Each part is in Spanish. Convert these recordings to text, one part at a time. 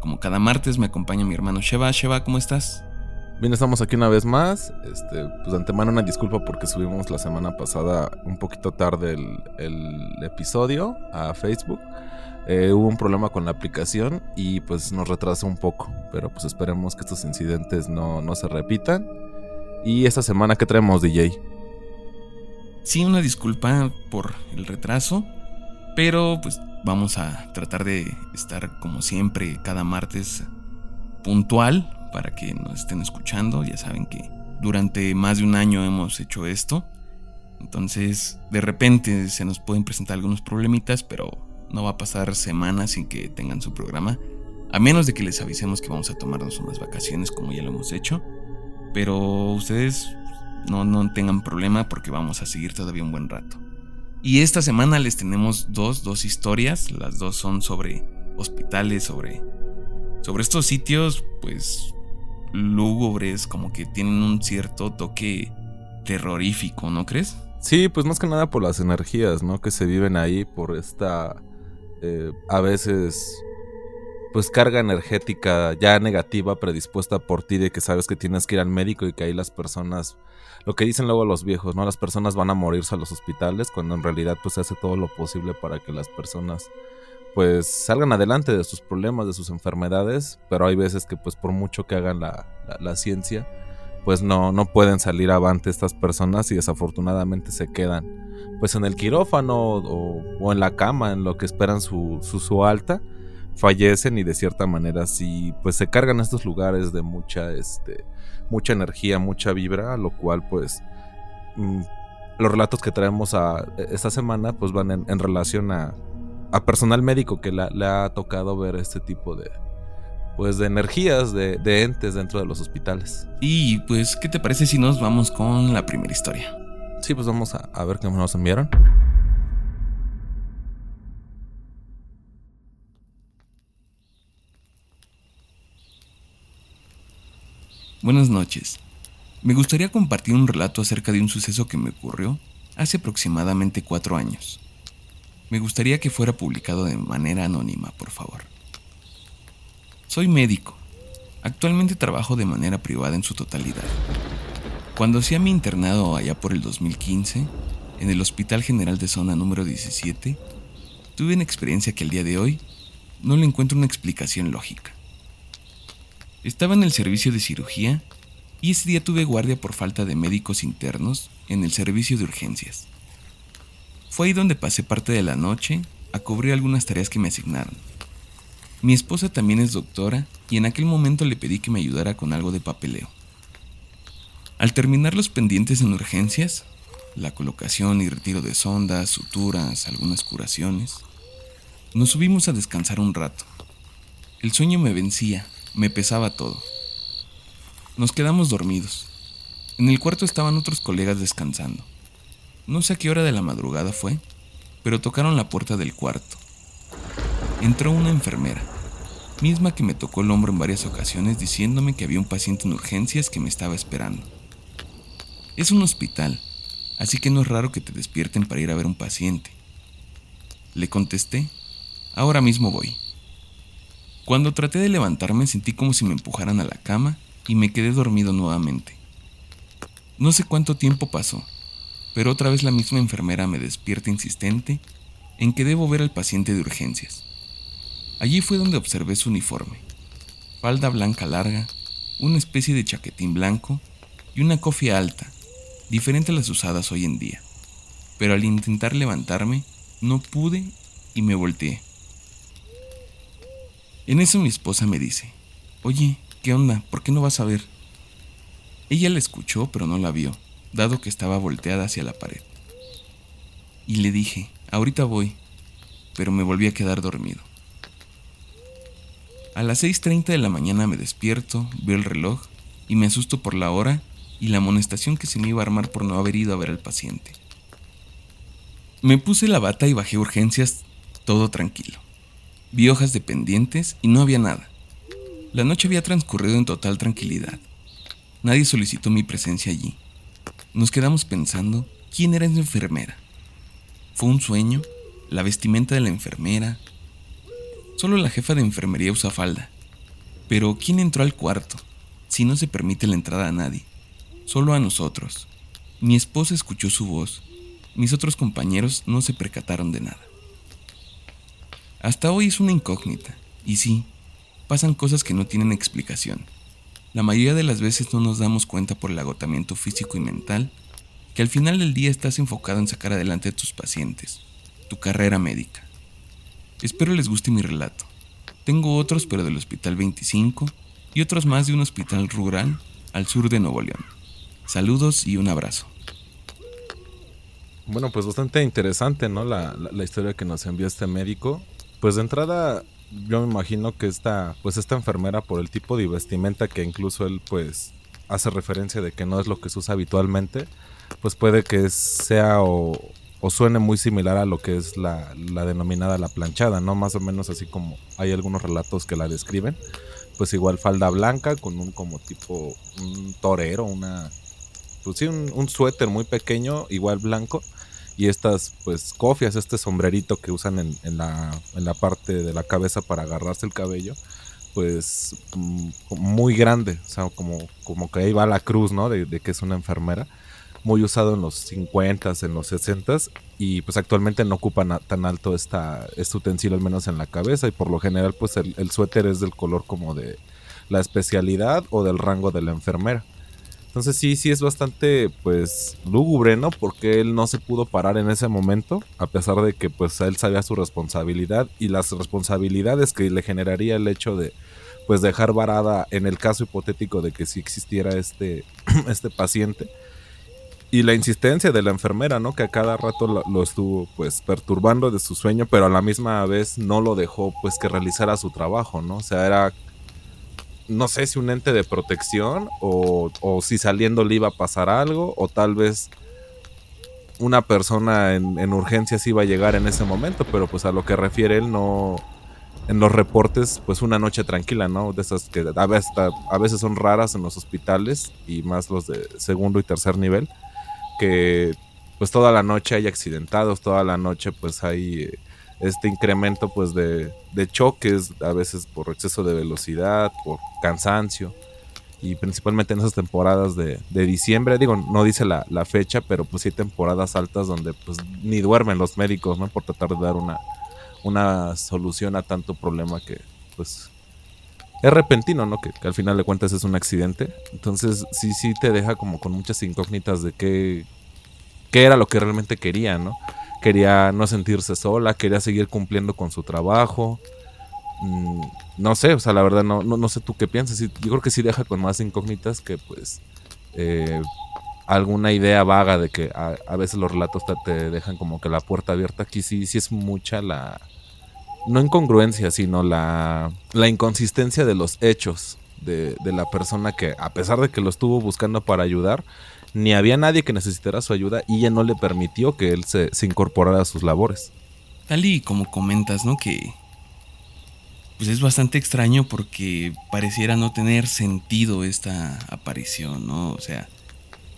Como cada martes me acompaña mi hermano Sheva. Sheva, ¿cómo estás? Bien, estamos aquí una vez más. Este, pues de antemano una disculpa porque subimos la semana pasada un poquito tarde el, el episodio a Facebook. Eh, hubo un problema con la aplicación y pues nos retrasó un poco. Pero pues esperemos que estos incidentes no, no se repitan. Y esta semana, ¿qué traemos, DJ? Sí, una disculpa por el retraso, pero pues vamos a tratar de estar como siempre cada martes puntual para que nos estén escuchando. Ya saben que durante más de un año hemos hecho esto. Entonces, de repente se nos pueden presentar algunos problemitas, pero no va a pasar semanas sin que tengan su programa. A menos de que les avisemos que vamos a tomarnos unas vacaciones como ya lo hemos hecho. Pero ustedes no, no tengan problema porque vamos a seguir todavía un buen rato. Y esta semana les tenemos dos, dos historias. Las dos son sobre hospitales, sobre, sobre estos sitios, pues lúgubres, como que tienen un cierto toque terrorífico, ¿no crees? Sí, pues más que nada por las energías, ¿no? Que se viven ahí, por esta, eh, a veces, pues carga energética ya negativa predispuesta por ti de que sabes que tienes que ir al médico y que ahí las personas, lo que dicen luego los viejos, ¿no? Las personas van a morirse a los hospitales cuando en realidad pues se hace todo lo posible para que las personas pues salgan adelante de sus problemas, de sus enfermedades, pero hay veces que pues por mucho que hagan la, la, ciencia, pues no, no pueden salir avante estas personas y desafortunadamente se quedan pues en el quirófano o, o en la cama en lo que esperan su, su, su, alta fallecen y de cierta manera sí pues se cargan estos lugares de mucha este mucha energía mucha vibra lo cual pues mmm, los relatos que traemos a esta semana pues van en, en relación a, a, personal médico que la, le ha tocado ver este tipo de pues de energías, de, de, entes dentro de los hospitales. Y pues, ¿qué te parece si nos vamos con la primera historia? Sí, pues vamos a, a ver qué nos enviaron. Buenas noches. Me gustaría compartir un relato acerca de un suceso que me ocurrió hace aproximadamente cuatro años. Me gustaría que fuera publicado de manera anónima, por favor. Soy médico. Actualmente trabajo de manera privada en su totalidad. Cuando hacía mi internado allá por el 2015, en el Hospital General de Zona número 17, tuve una experiencia que al día de hoy no le encuentro una explicación lógica. Estaba en el servicio de cirugía y ese día tuve guardia por falta de médicos internos en el servicio de urgencias. Fue ahí donde pasé parte de la noche a cubrir algunas tareas que me asignaron. Mi esposa también es doctora y en aquel momento le pedí que me ayudara con algo de papeleo. Al terminar los pendientes en urgencias, la colocación y retiro de sondas, suturas, algunas curaciones, nos subimos a descansar un rato. El sueño me vencía, me pesaba todo. Nos quedamos dormidos. En el cuarto estaban otros colegas descansando. No sé a qué hora de la madrugada fue, pero tocaron la puerta del cuarto. Entró una enfermera, misma que me tocó el hombro en varias ocasiones diciéndome que había un paciente en urgencias que me estaba esperando. Es un hospital, así que no es raro que te despierten para ir a ver un paciente. Le contesté, ahora mismo voy. Cuando traté de levantarme sentí como si me empujaran a la cama y me quedé dormido nuevamente. No sé cuánto tiempo pasó, pero otra vez la misma enfermera me despierta insistente en que debo ver al paciente de urgencias. Allí fue donde observé su uniforme, falda blanca larga, una especie de chaquetín blanco y una cofia alta, diferente a las usadas hoy en día. Pero al intentar levantarme, no pude y me volteé. En eso mi esposa me dice, oye, ¿qué onda? ¿Por qué no vas a ver? Ella la escuchó pero no la vio, dado que estaba volteada hacia la pared. Y le dije, ahorita voy, pero me volví a quedar dormido. A las 6.30 de la mañana me despierto, veo el reloj y me asusto por la hora y la amonestación que se me iba a armar por no haber ido a ver al paciente. Me puse la bata y bajé urgencias, todo tranquilo. Vi hojas de pendientes y no había nada. La noche había transcurrido en total tranquilidad. Nadie solicitó mi presencia allí. Nos quedamos pensando quién era esa enfermera. ¿Fue un sueño? ¿La vestimenta de la enfermera? Solo la jefa de enfermería usa falda. Pero ¿quién entró al cuarto? Si no se permite la entrada a nadie solo a nosotros. Mi esposa escuchó su voz. Mis otros compañeros no se percataron de nada. Hasta hoy es una incógnita. Y sí, pasan cosas que no tienen explicación. La mayoría de las veces no nos damos cuenta por el agotamiento físico y mental que al final del día estás enfocado en sacar adelante a tus pacientes, tu carrera médica. Espero les guste mi relato. Tengo otros pero del Hospital 25 y otros más de un hospital rural al sur de Nuevo León. Saludos y un abrazo. Bueno, pues bastante interesante, ¿no? La, historia que nos envió este médico. Pues de entrada, yo me imagino que esta, pues esta enfermera, por el tipo de vestimenta que incluso él, pues, hace referencia de que no es lo que se usa habitualmente, pues puede que sea o, suene muy similar a lo que es la, denominada la planchada, ¿no? Más o menos así como hay algunos relatos que la describen. Pues igual falda blanca con un como tipo torero, una pues un, suéter muy pequeño, igual blanco, y estas pues cofias, este sombrerito que usan en, la, en la parte de la cabeza para agarrarse el cabello, pues mm, muy grande, o sea, como, como que ahí va la cruz, ¿no? De, que es una enfermera, muy usado en los 50 en los 60 y pues actualmente no ocupa tan alto esta, este utensilio, al menos en la cabeza, y por lo general pues el suéter es del color como de la especialidad o del rango de la enfermera. Entonces sí, sí es bastante pues lúgubre, ¿no? Porque él no se pudo parar en ese momento, a pesar de que pues él sabía su responsabilidad y las responsabilidades que le generaría el hecho de pues dejar varada en el caso hipotético de que sí existiera este, este paciente. Y la insistencia de la enfermera, ¿no? Que a cada rato lo, lo, estuvo pues perturbando de su sueño, pero a la misma vez no lo dejó pues que realizara su trabajo, ¿no? O sea, era no sé si un ente de protección o, si saliendo le iba a pasar algo o tal vez una persona en, en, urgencias iba a llegar en ese momento, pero pues a lo que refiere él no... En los reportes, pues una noche tranquila, ¿no? De esas que a veces, a veces son raras en los hospitales y más los de segundo y tercer nivel, que pues toda la noche hay accidentados, toda la noche pues hay eh, este incremento pues de, choques, a veces por exceso de velocidad, por cansancio y principalmente en esas temporadas de, diciembre, digo, no dice la, fecha, pero pues sí temporadas altas donde pues ni duermen los médicos, ¿no? Por tratar de dar una, una solución a tanto problema que pues es repentino, ¿no? Que, que, al final de cuentas es un accidente. Entonces sí, sí te deja como con muchas incógnitas de qué, qué era lo que realmente quería, ¿no? Quería no sentirse sola, quería seguir cumpliendo con su trabajo. Mm, no sé, o sea, la verdad no, no, sé tú qué piensas. Yo creo que sí deja con más incógnitas que pues eh, alguna idea vaga de que a, veces los relatos te, dejan como que la puerta abierta. Aquí sí, sí es mucha la... No incongruencia, sino la, la inconsistencia de los hechos de, la persona que a pesar de que lo estuvo buscando para ayudar, ni había nadie que necesitara su ayuda y ella no le permitió que él se, incorporara a sus labores. Tal y como comentas, ¿no? Que pues es bastante extraño porque pareciera no tener sentido esta aparición, ¿no? O sea,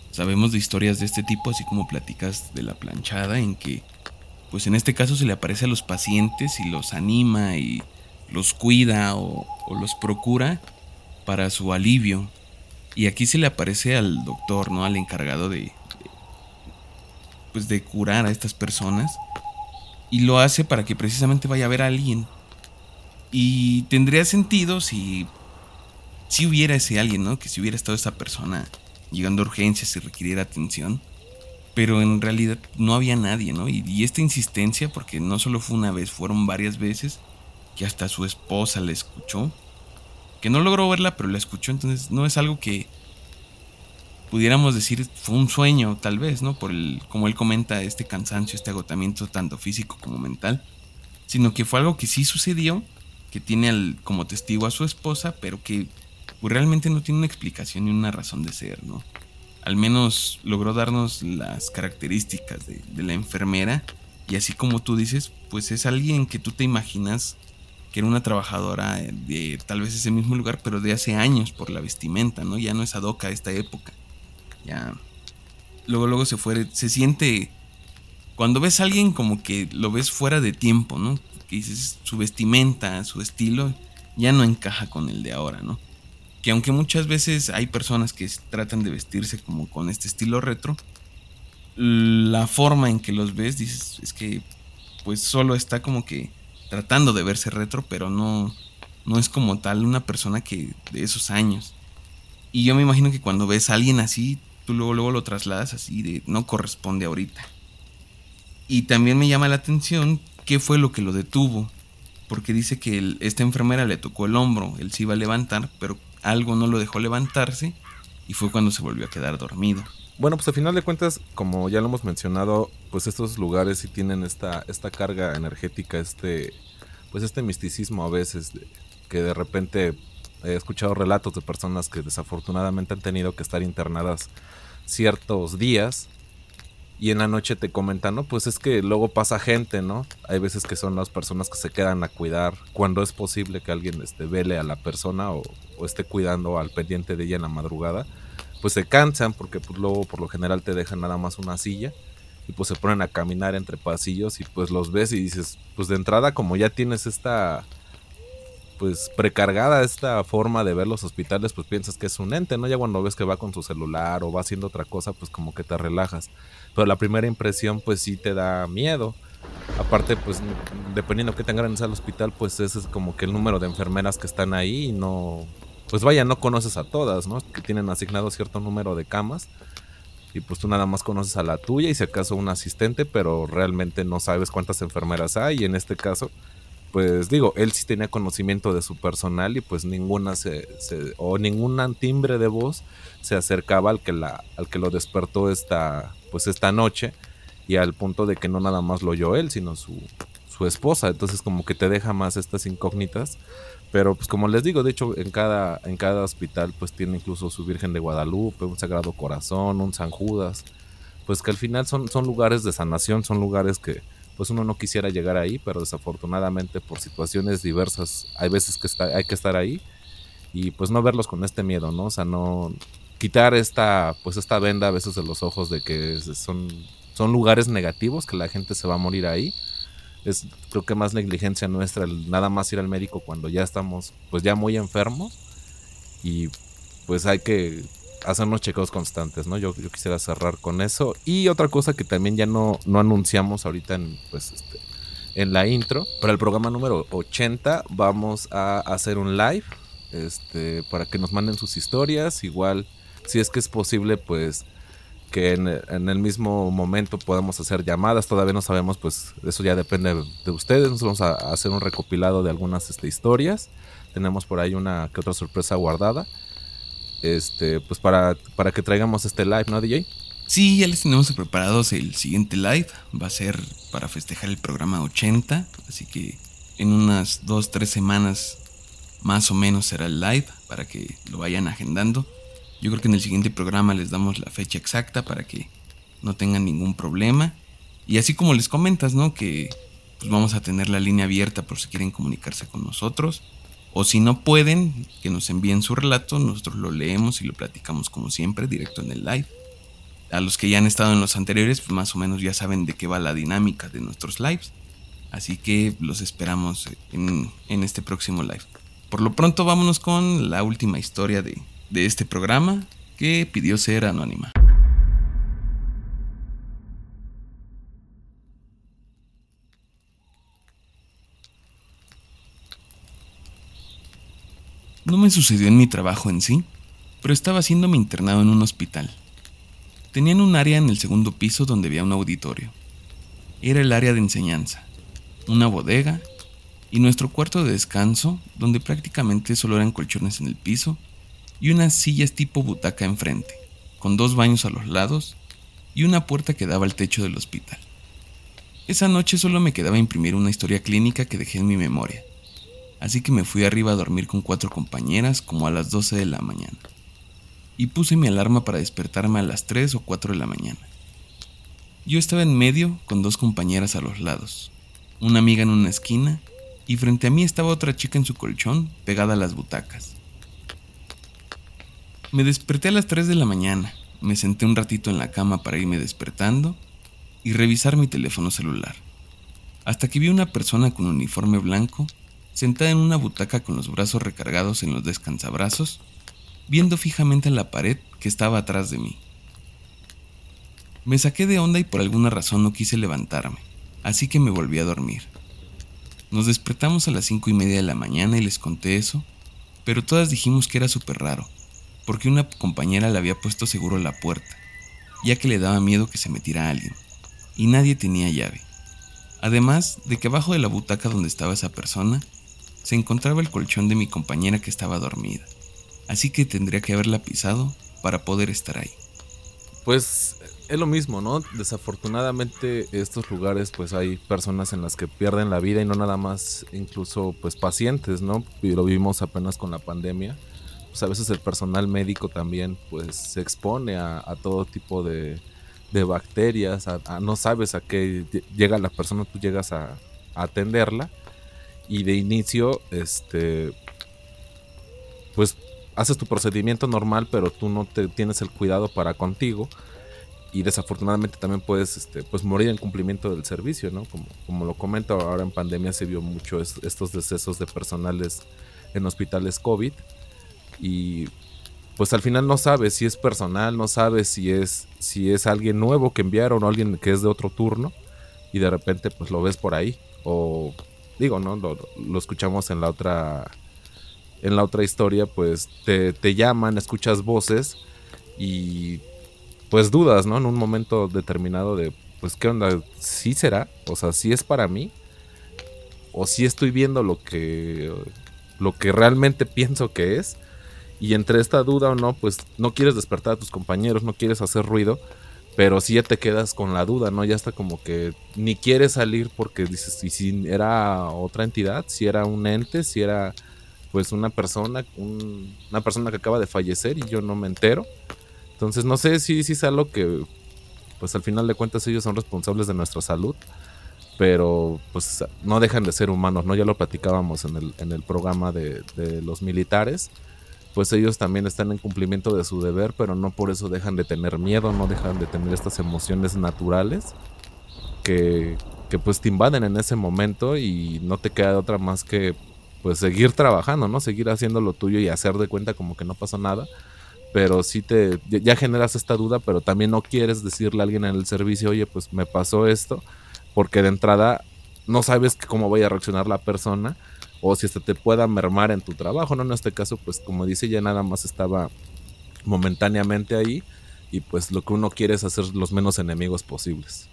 sabemos de historias de este tipo, así como platicas de la planchada, en que, pues en este caso se le aparece a los pacientes y los anima y los cuida o los procura para su alivio. Y aquí se le aparece al doctor, ¿no? Al encargado de, pues de curar a estas personas. Y lo hace para que precisamente vaya a ver a alguien. Y tendría sentido si, si hubiera ese alguien, ¿no? Que si hubiera estado esa persona llegando a urgencias y requiriera atención. Pero en realidad no había nadie, ¿no? Y, y, esta insistencia, porque no solo fue una vez, fueron varias veces, que hasta su esposa le escuchó que no logró verla, pero la escuchó, entonces no es algo que pudiéramos decir fue un sueño, tal vez, ¿no? Por el, como él comenta, este cansancio, este agotamiento tanto físico como mental, sino que fue algo que sí sucedió que tiene como testigo a su esposa, pero que pues, realmente no tiene una explicación ni una razón de ser, ¿no? Al menos logró darnos las características de, de la enfermera y así como tú dices, pues es alguien que tú te imaginas que era una trabajadora de tal vez ese mismo lugar, pero de hace años por la vestimenta, ¿no? Ya no es adoca esta época. Ya. Luego, luego se fue. Se siente. Cuando ves a alguien como que lo ves fuera de tiempo, ¿no? Que dices, su vestimenta, su estilo, ya no encaja con el de ahora, ¿no? Que aunque muchas veces hay personas que tratan de vestirse como con este estilo retro, la forma en que los ves, dices, es que pues solo está como que tratando de verse retro, pero no, no es como tal una persona que de esos años. Y yo me imagino que cuando ves a alguien así, tú luego, luego lo trasladas así de no corresponde ahorita. Y también me llama la atención qué fue lo que lo detuvo, porque dice que esta enfermera le tocó el hombro, él se iba a levantar, pero algo no lo dejó levantarse y fue cuando se volvió a quedar dormido. Bueno, pues al final de cuentas, como ya lo hemos mencionado, pues estos lugares sí tienen esta, esta carga energética, este, pues este misticismo a veces, que de repente he escuchado relatos de personas que desafortunadamente han tenido que estar internadas ciertos días y en la noche te comentan, ¿no? Pues es que luego pasa gente, ¿no? Hay veces que son las personas que se quedan a cuidar cuando es posible que alguien este, vele a la persona o, o esté cuidando al pendiente de ella en la madrugada pues se cansan porque pues luego por lo general te dejan nada más una silla y pues se ponen a caminar entre pasillos y pues los ves y dices, pues de entrada como ya tienes esta pues precargada esta forma de ver los hospitales, pues piensas que es un ente, ¿no? Ya cuando ves que va con su celular o va haciendo otra cosa, pues como que te relajas. Pero la primera impresión pues sí te da miedo. Aparte, pues dependiendo que tan grande sea el hospital, pues ese es como que el número de enfermeras que están ahí y no, pues vaya, no conoces a todas, ¿no? Que tienen asignado cierto número de camas. Y pues tú nada más conoces a la tuya y si acaso un asistente, pero realmente no sabes cuántas enfermeras hay. Y en este caso, pues digo, él sí tenía conocimiento de su personal y pues ninguna se, o ningún timbre de voz se acercaba al que la, al que lo despertó esta, pues esta noche y al punto de que no nada más lo oyó él, sino su, su esposa. Entonces como que te deja más estas incógnitas pero pues como les digo, de hecho en cada, en cada hospital pues tiene incluso su Virgen de Guadalupe, un Sagrado Corazón, un San Judas. Pues que al final son, son lugares de sanación, son lugares que pues uno no quisiera llegar ahí, pero desafortunadamente por situaciones diversas hay veces que hay que estar ahí y pues no verlos con este miedo, ¿no? O sea, no quitar esta pues esta venda a veces de los ojos de que son, son lugares negativos, que la gente se va a morir ahí es creo que más negligencia nuestra nada más ir al médico cuando ya estamos pues ya muy enfermos y pues hay que hacer unos chequeos constantes, ¿no? Yo, yo quisiera cerrar con eso. Y otra cosa que también ya no, no anunciamos ahorita en, pues, este, en la intro, para el programa número 80 vamos a hacer un live este, para que nos manden sus historias. Igual, si es que es posible, pues que en, el mismo momento podamos hacer llamadas. Todavía no sabemos, pues eso ya depende de ustedes. Nos vamos a, hacer un recopilado de algunas este, historias. Tenemos por ahí una que otra sorpresa guardada. Este, pues para, para que traigamos este live, ¿no, DJ? Sí, ya les tenemos preparados el siguiente live. Va a ser para festejar el programa 80. Así que en unas 2-3 semanas más o menos será el live para que lo vayan agendando. Yo creo que en el siguiente programa les damos la fecha exacta para que no tengan ningún problema. Y así como les comentas, ¿no? Que pues vamos a tener la línea abierta por si quieren comunicarse con nosotros. O si no pueden, que nos envíen su relato, nosotros lo leemos y lo platicamos como siempre, directo en el live. A los que ya han estado en los anteriores, pues más o menos ya saben de qué va la dinámica de nuestros lives. Así que los esperamos en, en este próximo live. Por lo pronto vámonos con la última historia de, de este programa que pidió ser anónima. No me sucedió en mi trabajo en sí, pero estaba haciéndome internado en un hospital. Tenían un área en el segundo piso donde había un auditorio. Era el área de enseñanza, una bodega y nuestro cuarto de descanso, donde prácticamente solo eran colchones en el piso y unas sillas tipo butaca enfrente, con dos baños a los lados y una puerta que daba al techo del hospital. Esa noche solo me quedaba imprimir una historia clínica que dejé en mi memoria. así que me fui arriba a dormir con cuatro compañeras como a las 12 de la mañana. Y puse mi alarma para despertarme a las 3 o 4 de la mañana. Yo estaba en medio con dos compañeras a los lados, una amiga en una esquina y frente a mí estaba otra chica en su colchón pegada a las butacas. Me desperté a las 3 de la mañana, me senté un ratito en la cama para irme despertando y revisar mi teléfono celular, hasta que vi una persona con uniforme blanco sentada en una butaca con los brazos recargados en los descansabrazos, viendo fijamente en la pared que estaba atrás de mí. Me saqué de onda y por alguna razón no quise levantarme, así que me volví a dormir. Nos despertamos a las cinco y media de la mañana y les conté eso, pero todas dijimos que era súper raro, porque una compañera le había puesto seguro la puerta, ya que le daba miedo que se metiera alguien, y nadie tenía llave. Además de que abajo de la butaca donde estaba esa persona se encontraba el colchón de mi compañera que estaba dormida, así que tendría que haberla pisado para poder estar ahí. Pues es lo mismo, ¿no? Desafortunadamente estos lugares pues hay personas en las que pierden la vida y no nada más incluso pues pacientes, ¿no? Y lo vimos apenas con la pandemia. Pues a veces el personal médico también pues se expone a, todo tipo de, bacterias, no sabes a qué llega la persona, tú llegas a atenderla y de inicio, este, pues haces tu procedimiento normal, pero tú no te tienes el cuidado para contigo y desafortunadamente también puedes este, pues morir en cumplimiento del servicio, ¿no? Como, como lo comento, ahora en pandemia se vio mucho estos decesos de personales en hospitales COVID y pues al final no sabes si es personal, no sabes si es, si es alguien nuevo que enviaron o alguien que es de otro turno y de repente pues lo ves por ahí o digo, ¿no? Lo, escuchamos en la otra en la otra historia, pues te, te, llaman, escuchas voces y pues dudas, ¿no? En un momento determinado de, pues, ¿qué onda? ¿Sí será? O sea, ¿sí es para mí? ¿O sí estoy viendo lo que, lo que realmente pienso que es? Y entre esta duda o no, pues no quieres despertar a tus compañeros, no quieres hacer ruido, pero si ya te quedas con la duda, ¿no? Ya está como que ni quieres salir porque dices, ¿y si era otra entidad? Si era un ente, si era pues una persona, una persona que acaba de fallecer y yo no me entero. Entonces no sé si, si es algo que pues al final de cuentas ellos son responsables de nuestra salud, pero pues no dejan de ser humanos, ¿no? Ya lo platicábamos en el, en el programa de, de los militares pues ellos también están en cumplimiento de su deber, pero no por eso dejan de tener miedo, no dejan de tener estas emociones naturales que, que pues te invaden en ese momento y no te queda otra más que pues seguir trabajando, ¿no? Seguir haciendo lo tuyo y hacer de cuenta como que no pasó nada. Pero sí te, ya generas esta duda, pero también no quieres decirle a alguien en el servicio, oye, pues me pasó esto, porque de entrada no sabes cómo vaya a reaccionar la persona o si hasta te pueda mermar en tu trabajo, ¿no? En este caso, pues como dice, ya nada más estaba momentáneamente ahí y pues lo que uno quiere es hacer los menos enemigos posibles.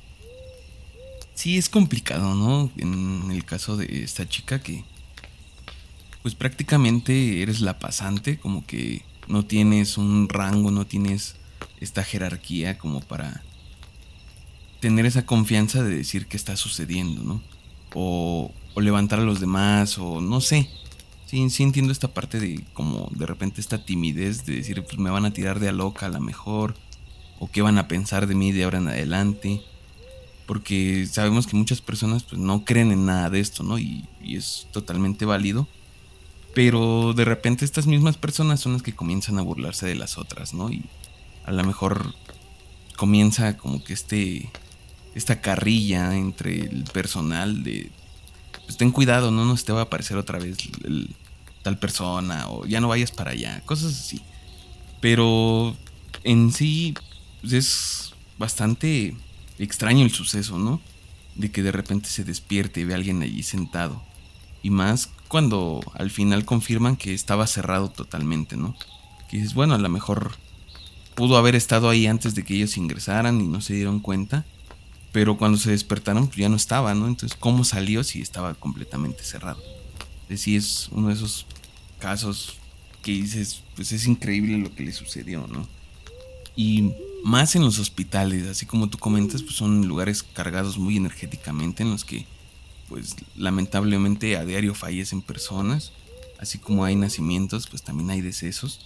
Sí, es complicado, ¿no? En el caso de esta chica que pues prácticamente eres la pasante, como que no tienes un rango, no tienes esta jerarquía como para tener esa confianza de decir qué está sucediendo, ¿no? O, o levantar a los demás, o no sé. Sí, sí entiendo esta parte de como de repente esta timidez de decir, pues me van a tirar de a loca a la mejor, o qué van a pensar de mí de ahora en adelante. Porque sabemos que muchas personas pues no creen en nada de esto, ¿no? Y, y es totalmente válido. Pero de repente estas mismas personas son las que comienzan a burlarse de las otras, ¿no? Y a lo mejor comienza como que este esta carrilla entre el personal de pues ten cuidado, no nos te va a aparecer otra vez tal persona o ya no vayas para allá, cosas así. Pero en sí pues, es bastante extraño el suceso, ¿no? De que de repente se despierte y ve a alguien allí sentado. Y más cuando al final confirman que estaba cerrado totalmente, ¿no? Que dices, bueno, a lo mejor pudo haber estado ahí antes de que ellos ingresaran y no se dieron cuenta. Pero cuando se despertaron, pues ya no estaba, ¿no? Entonces, ¿cómo salió si estaba completamente cerrado? Es decir, es uno de esos casos que dices, pues es increíble lo que le sucedió, ¿no? Y más en los hospitales, así como tú comentas, pues son lugares cargados muy energéticamente en los que pues lamentablemente a diario fallecen personas, así como hay nacimientos, pues también hay decesos.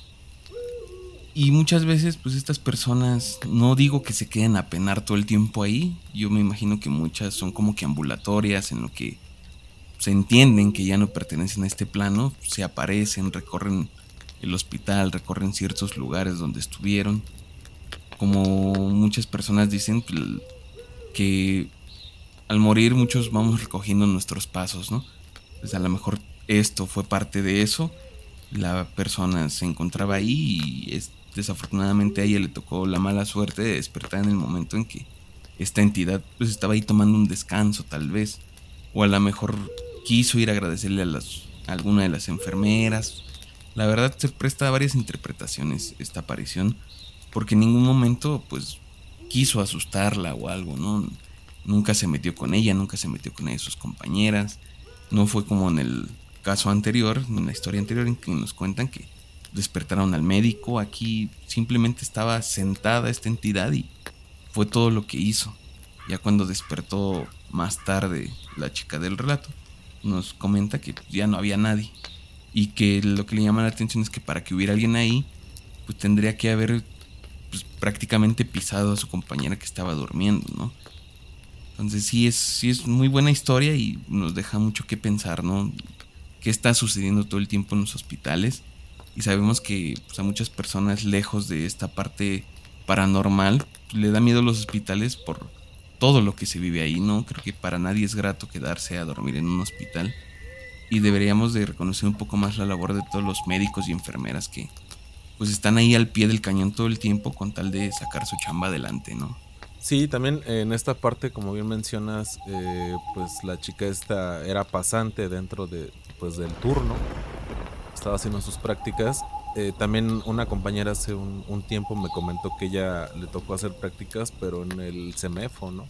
Y muchas veces, pues estas personas, no digo que se queden a penar todo el tiempo ahí, yo me imagino que muchas son como que ambulatorias en lo que se entienden que ya no pertenecen a este plano, se aparecen, recorren el hospital, recorren ciertos lugares donde estuvieron. Como muchas personas dicen pues, que al morir muchos vamos recogiendo nuestros pasos, ¿no? Pues a lo mejor esto fue parte de eso. La persona se encontraba ahí y es, desafortunadamente a ella le tocó la mala suerte de despertar en el momento en que esta entidad pues estaba ahí tomando un descanso tal vez. O a lo mejor quiso ir a agradecerle a, las, alguna de las enfermeras. La verdad se presta a varias interpretaciones esta aparición. Porque en ningún momento pues quiso asustarla o algo, ¿no? Nunca se metió con ella, nunca se metió con ella sus compañeras. No fue como en el caso anterior, en la historia anterior, en que nos cuentan que despertaron al médico. Aquí simplemente estaba sentada esta entidad y fue todo lo que hizo. Ya cuando despertó más tarde la chica del relato, nos comenta que ya no había nadie. Y que lo que le llama la atención es que para que hubiera alguien ahí, pues tendría que haber pues, prácticamente pisado a su compañera que estaba durmiendo, ¿no? Entonces sí es, sí es muy buena historia y nos deja mucho que pensar, ¿no? ¿Qué está sucediendo todo el tiempo en los hospitales? Y sabemos que pues, a muchas personas lejos de esta parte paranormal le da miedo a los hospitales por todo lo que se vive ahí, ¿no? Creo que para nadie es grato quedarse a dormir en un hospital y deberíamos de reconocer un poco más la labor de todos los médicos y enfermeras que pues están ahí al pie del cañón todo el tiempo con tal de sacar su chamba adelante, ¿no? Sí, también en esta parte, como bien mencionas, eh, pues la chica esta era pasante dentro de, pues, del turno, estaba haciendo sus prácticas eh, también una compañera hace un, tiempo me comentó que ella le tocó hacer prácticas, pero en el CEMEFO, ¿no?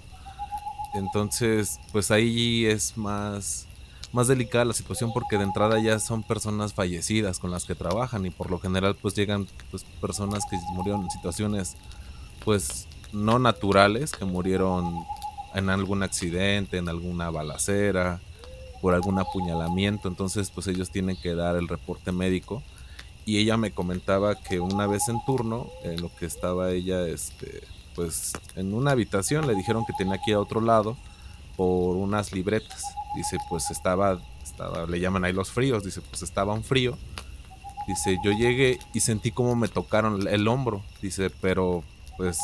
Entonces, pues ahí es más, más delicada la situación porque de entrada ya son personas fallecidas con las que trabajan y por lo general pues llegan pues, personas que murieron en situaciones pues no naturales, que murieron en algún accidente, en alguna balacera, por algún apuñalamiento, entonces pues ellos tienen que dar el reporte médico y ella me comentaba que una vez en turno, en lo que estaba ella, este, pues en una habitación, le dijeron que tenía que ir a otro lado por unas libretas. Dice, pues estaba, estaba, le llaman ahí los fríos, dice, pues estaba un frío. Dice, yo llegué y sentí como me tocaron el hombro. Dice, pero pues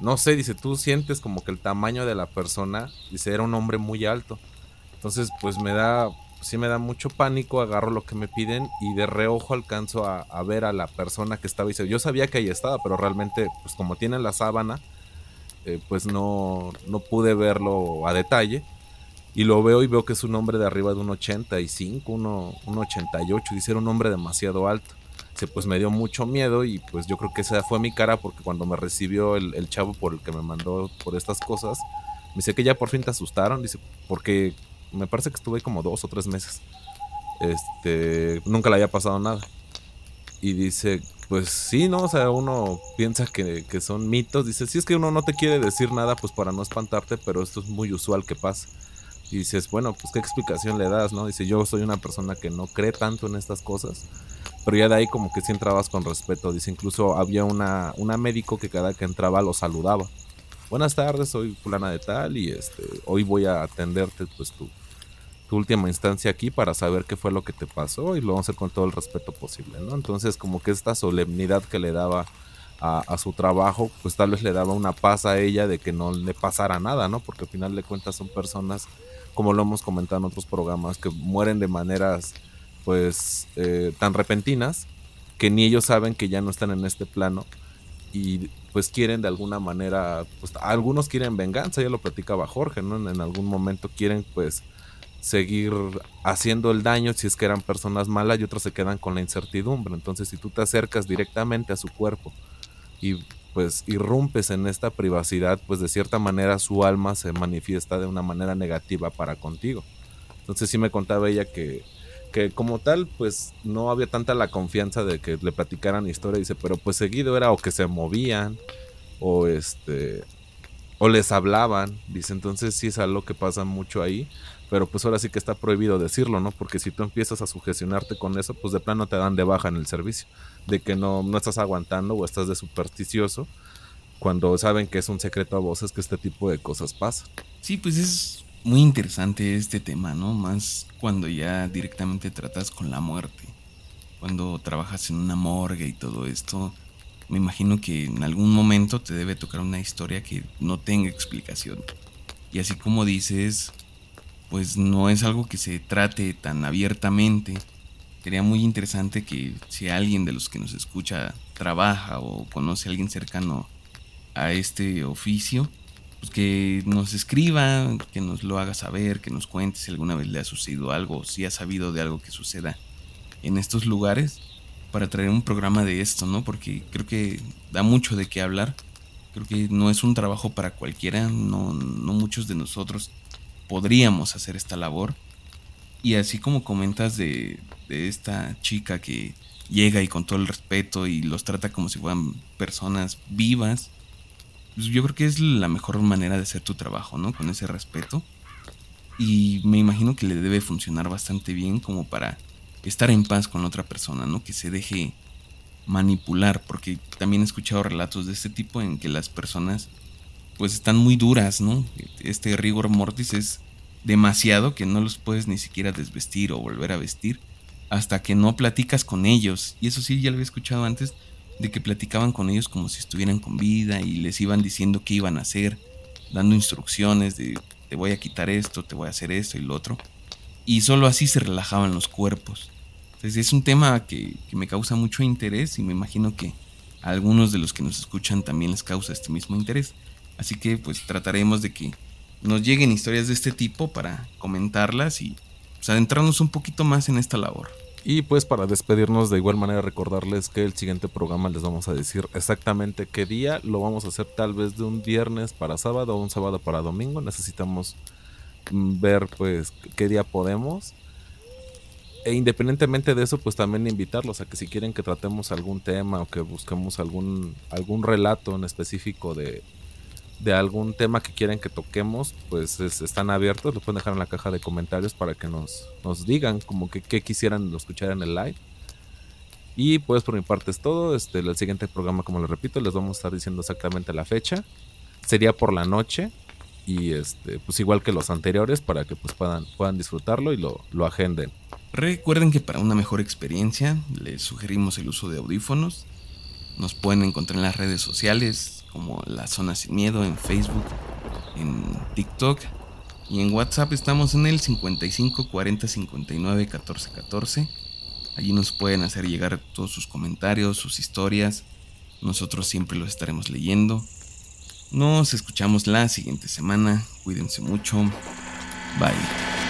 no sé, dice, tú sientes como que el tamaño de la persona, dice, era un hombre muy alto. Entonces, pues me da sí me da mucho pánico, agarro lo que me piden y de reojo alcanzo a, ver a la persona que estaba. Y yo sabía que ahí estaba, pero realmente, pues como tiene la sábana, eh, pues no, no pude verlo a detalle. Y lo veo y veo que es un hombre de arriba de un 85, un 88. Dice, era un hombre demasiado alto. Dice, pues me dio mucho miedo y pues yo creo que esa fue mi cara porque cuando me recibió el, el chavo por el que me mandó por estas cosas, me dice que ya por fin te asustaron. Dice, porque me parece que estuve como dos o tres meses. Este, nunca le había pasado nada. Y dice, pues sí, ¿no? O sea, uno piensa que, que, son mitos. Dice, si es que uno no te quiere decir nada, pues para no espantarte, pero esto es muy usual que pasa. Y dices, bueno, pues qué explicación le das, ¿no? Dice, yo soy una persona que no cree tanto en estas cosas. Pero ya de ahí como que sí entrabas con respeto. Dice, incluso había una, una médico que cada que entraba lo saludaba. Buenas tardes, soy fulana de tal y este, hoy voy a atenderte pues tu, tu última instancia aquí para saber qué fue lo que te pasó y lo vamos a hacer con todo el respeto posible, ¿no? Entonces como que esta solemnidad que le daba a, su trabajo, pues tal vez le daba una paz a ella de que no le pasara nada, ¿no? Porque al final de cuentas son personas, como lo hemos comentado en otros programas, que mueren de maneras pues eh, tan repentinas que ni ellos saben que ya no están en este plano y pues quieren de alguna manera, pues algunos quieren venganza, ya lo platicaba Jorge, ¿no? En, en algún momento quieren pues seguir haciendo el daño si es que eran personas malas y otros se quedan con la incertidumbre. Entonces, si tú te acercas directamente a su cuerpo y pues irrumpes en esta privacidad, pues de cierta manera su alma se manifiesta de una manera negativa para contigo. Entonces sí me contaba ella que, que como tal, pues no había tanta la confianza de que le platicaran historia, dice, pero pues seguido era o que se movían, o este, o les hablaban, dice, entonces sí es algo que pasa mucho ahí, pero pues ahora sí que está prohibido decirlo, ¿no? Porque si tú empiezas a sugestionarte con eso, pues de plano te dan de baja en el servicio, de que no, no estás aguantando o estás de supersticioso, cuando saben que es un secreto a voces que este tipo de cosas pasa. Sí, pues es muy interesante este tema, ¿no? Más cuando ya directamente tratas con la muerte, cuando trabajas en una morgue y todo esto me imagino que en algún momento te debe tocar una historia que no tenga explicación. Y así como dices, pues no es algo que se trate tan abiertamente. Sería muy interesante que si alguien de los que nos escucha trabaja o conoce a alguien cercano a este oficio, pues que nos escriba, que nos lo haga saber, que nos cuente si alguna vez le ha sucedido algo, si ha sabido de algo que suceda en estos lugares para traer un programa de esto, ¿no? Porque creo que da mucho de qué hablar. Creo que no es un trabajo para cualquiera, no, no muchos de nosotros podríamos hacer esta labor. Y así como comentas de, de esta chica que llega y con todo el respeto y los trata como si fueran personas vivas, pues yo creo que es la mejor manera de hacer tu trabajo, ¿no? Con ese respeto. Y me imagino que le debe funcionar bastante bien como para estar en paz con otra persona, ¿no? Que se deje manipular, porque también he escuchado relatos de este tipo en que las personas pues están muy duras, ¿no? Este rigor mortis es demasiado que no los puedes ni siquiera desvestir o volver a vestir hasta que no platicas con ellos. Y eso sí, ya lo había escuchado antes, de que platicaban con ellos como si estuvieran con vida y les iban diciendo qué iban a hacer, dando instrucciones de te voy a quitar esto, te voy a hacer esto y lo otro. Y solo así se relajaban los cuerpos. Entonces es un tema que, me causa mucho interés y me imagino que a algunos de los que nos escuchan también les causa este mismo interés. Así que pues trataremos de que nos lleguen historias de este tipo para comentarlas y pues, adentrarnos un poquito más en esta labor. Y pues para despedirnos de igual manera recordarles que el siguiente programa les vamos a decir exactamente qué día. Lo vamos a hacer tal vez de un viernes para sábado o un sábado para domingo. Necesitamos mm, ver pues qué día podemos e independientemente de eso, pues también invitarlos a que si quieren que tratemos algún tema o que busquemos algún, algún relato en específico de, algún tema que quieren que toquemos, pues están abiertos, lo pueden dejar en la caja de comentarios para que nos, nos digan como que qué quisieran escuchar en el live. Y pues por mi parte es todo. Este, el siguiente programa, como les repito, les vamos a estar diciendo exactamente la fecha. Sería por la noche. Y este, pues igual que los anteriores, para que pues puedan, puedan disfrutarlo y lo, lo agenden. Recuerden que para una mejor experiencia les sugerimos el uso de audífonos. Nos pueden encontrar en las redes sociales como La Zona Sin Miedo en Facebook, en TikTok y en WhatsApp estamos en el 55 40 59 14 14. Allí nos pueden hacer llegar todos sus comentarios, sus historias. Nosotros siempre los estaremos leyendo. Nos escuchamos la siguiente semana. Cuídense mucho. Bye.